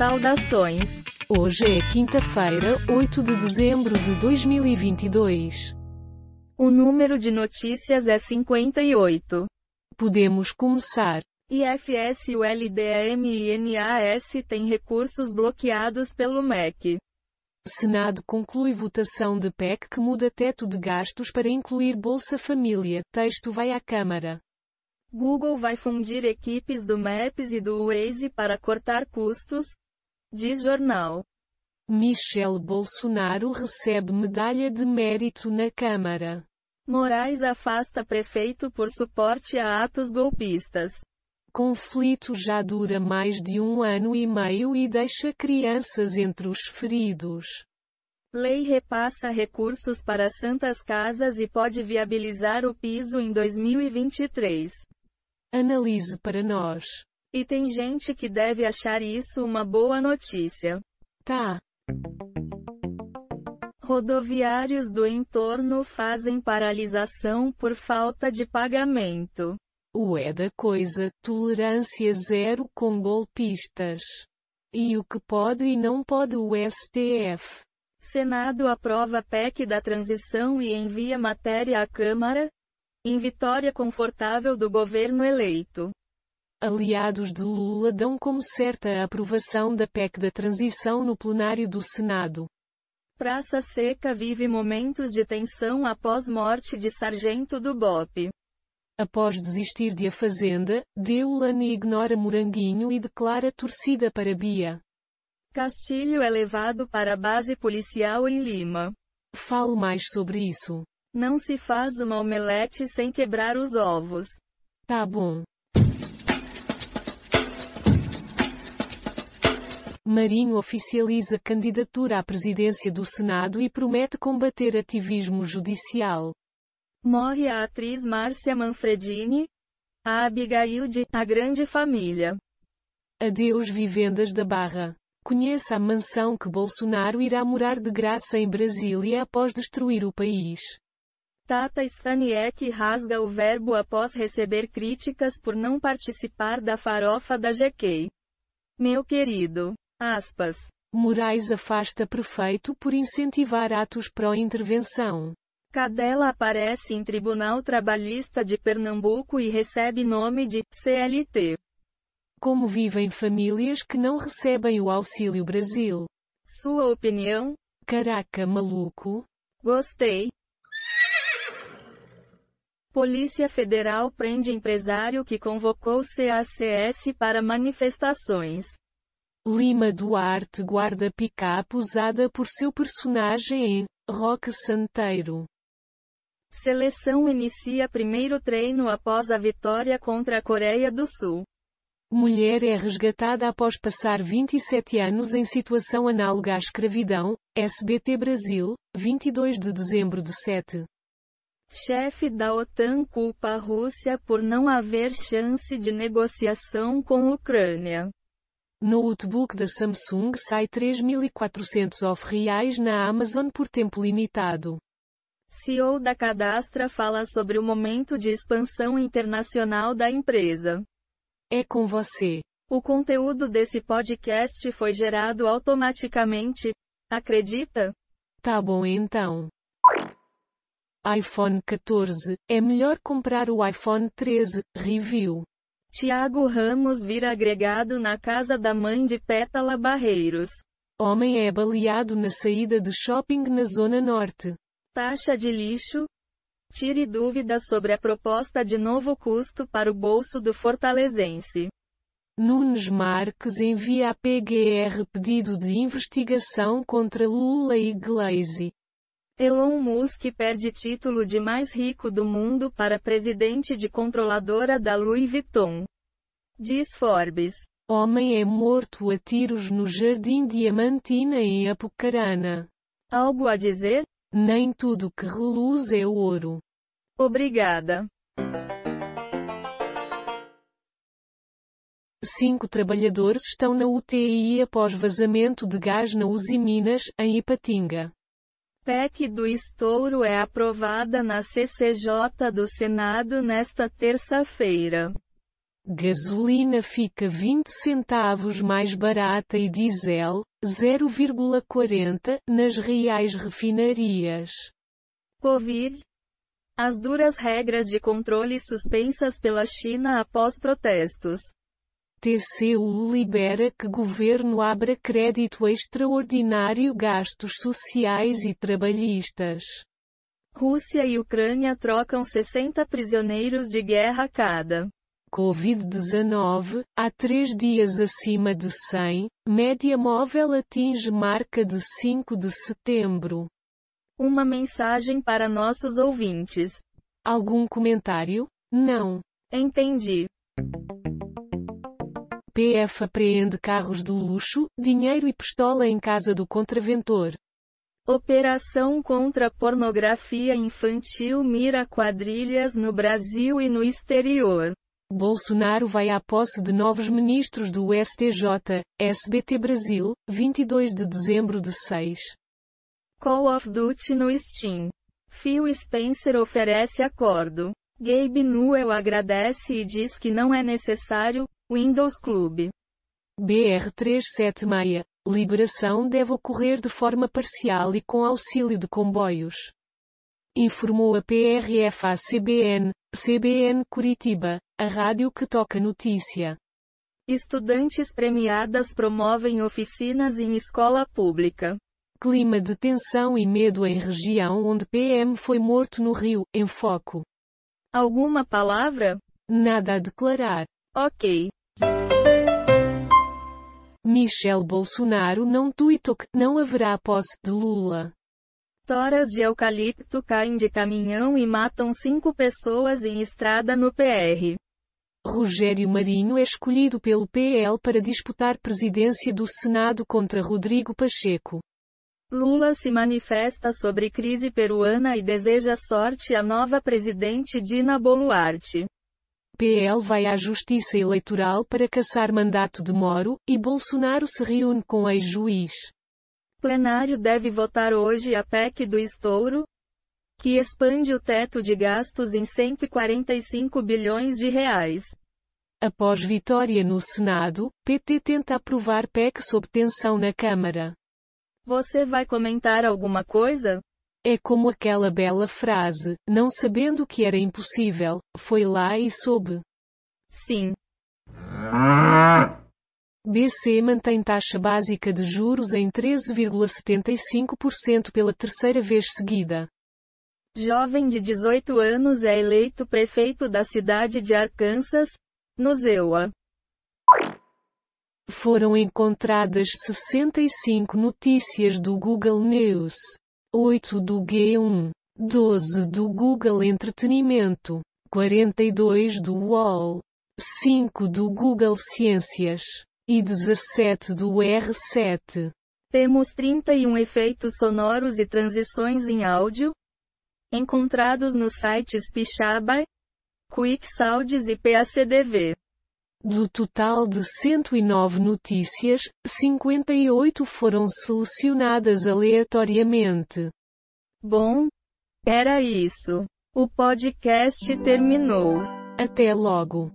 Saudações! Hoje é quinta-feira, 8 de dezembro de 2022. O número de notícias é 58. Podemos começar. IFS e o têm recursos bloqueados pelo MEC. Senado conclui votação de PEC que muda teto de gastos para incluir Bolsa Família. Texto vai à Câmara. Google vai fundir equipes do Maps e do Waze para cortar custos, diz jornal. Michel Bolsonaro recebe medalha de mérito na Câmara. Moraes afasta prefeito por suporte a atos golpistas. Conflito já dura mais de um ano e meio e deixa crianças entre os feridos. Lei repassa recursos para santas casas e pode viabilizar o piso em 2023. Analise para nós. E tem gente que deve achar isso uma boa notícia. Tá. Rodoviários do entorno fazem paralisação por falta de pagamento. O é da coisa, tolerância zero com golpistas. E o que pode e não pode o STF. Senado aprova PEC da transição e envia matéria à Câmara, em vitória confortável do governo eleito. Aliados de Lula dão como certa a aprovação da PEC da transição no plenário do Senado. Praça Seca vive momentos de tensão após morte de sargento do BOP. Após desistir de A Fazenda, Deulane ignora Moranguinho e declara torcida para Bia. Castilho é levado para a base policial em Lima. Fale mais sobre isso. Não se faz uma omelete sem quebrar os ovos. Tá bom. Marinho oficializa candidatura à presidência do Senado e promete combater ativismo judicial. Morre a atriz Márcia Manfredini, a Abigail de A Grande Família. Adeus Vivendas da Barra. Conheça a mansão que Bolsonaro irá morar de graça em Brasília após destruir o país. Tata Staniek rasga o verbo após receber críticas por não participar da farofa da GK. Meu querido. Aspas. Moraes afasta prefeito por incentivar atos pró-intervenção. Cadela aparece em Tribunal Trabalhista de Pernambuco e recebe nome de CLT. Como vivem famílias que não recebem o Auxílio Brasil? Sua opinião? Caraca, maluco. Gostei. Polícia Federal prende empresário que convocou CACS para manifestações. Lima Duarte guarda picape usada por seu personagem em Rock Santeiro. Seleção inicia primeiro treino após a vitória contra a Coreia do Sul. Mulher é resgatada após passar 27 anos em situação análoga à escravidão. SBT Brasil, 22 de dezembro de 7. Chefe da OTAN culpa a Rússia por não haver chance de negociação com Ucrânia. Notebook da Samsung sai 3.400 off reais na Amazon por tempo limitado. CEO da Cadastra fala sobre o momento de expansão internacional da empresa. É com você. O conteúdo desse podcast foi gerado automaticamente. Acredita? Tá bom então iPhone 14, é melhor comprar o iPhone 13, review. Tiago Ramos vira agregado na casa da mãe de Pétala Barreiros. Homem é baleado na saída de shopping na Zona Norte. Taxa de lixo? Tire dúvidas sobre a proposta de novo custo para o bolso do fortalezense. Nunes Marques envia a PGR pedido de investigação contra Lula e Glaze. Elon Musk perde título de mais rico do mundo para presidente de controladora da Louis Vuitton. Diz Forbes. Homem é morto a tiros no Jardim Diamantina em Apucarana. Algo a dizer? Nem tudo que reluz é ouro. Obrigada. Cinco trabalhadores estão na UTI após vazamento de gás na Uzi Minas, em Ipatinga. PEC do estouro é aprovada na CCJ do Senado nesta terça-feira. Gasolina fica 20 centavos mais barata e diesel, 0,40, nas reais refinarias. Covid. As duras regras de controle suspensas pela China após protestos. TCU libera que governo abra crédito extraordinário gastos sociais e trabalhistas. Rússia e Ucrânia trocam 60 prisioneiros de guerra cada. Covid-19, há três dias acima de 100, média móvel atinge marca de 5 de setembro. Uma mensagem para nossos ouvintes. Algum comentário? Não. Entendi. PF apreende carros de luxo, dinheiro e pistola em casa do contraventor. Operação contra a pornografia infantil mira quadrilhas no Brasil e no exterior. Bolsonaro vai à posse de novos ministros do STJ, SBT Brasil, 22 de dezembro de 6. Call of Duty no Steam. Phil Spencer oferece acordo. Gabe Newell agradece e diz que não é necessário, Windows Club. BR-376. Liberação deve ocorrer de forma parcial e com auxílio de comboios. Informou a PRF-ACBN, CBN Curitiba, a rádio que toca notícia. Estudantes premiadas promovem oficinas em escola pública. Clima de tensão e medo em região onde PM foi morto no Rio, em foco. Alguma palavra? Nada a declarar. Ok. Michel Bolsonaro não tuitou que não haverá posse de Lula. Toras de eucalipto caem de caminhão e matam cinco pessoas em estrada no PR. Rogério Marinho é escolhido pelo PL para disputar presidência do Senado contra Rodrigo Pacheco. Lula se manifesta sobre crise peruana e deseja sorte à nova presidente Dina Boluarte. PL vai à Justiça Eleitoral para caçar mandato de Moro, e Bolsonaro se reúne com ex-juiz. Plenário deve votar hoje a PEC do estouro, que expande o teto de gastos em 145 bilhões de reais. Após vitória no Senado, PT tenta aprovar PEC sob tensão na Câmara. Você vai comentar alguma coisa? É como aquela bela frase, não sabendo que era impossível, foi lá e soube. Sim. BC mantém taxa básica de juros em 13,75% pela terceira vez seguida. Jovem de 18 anos é eleito prefeito da cidade de Arkansas, no Zewa. Foram encontradas 65 notícias do Google News, 8 do G1, 12 do Google Entretenimento, 42 do UOL, 5 do Google Ciências e 17 do R7. Temos 31 efeitos sonoros e transições em áudio, encontrados nos sites Pixabay, QuickSounds e PACDV. Do total de 109 notícias, 58 foram selecionadas aleatoriamente. Bom, era isso. O podcast terminou. Até logo.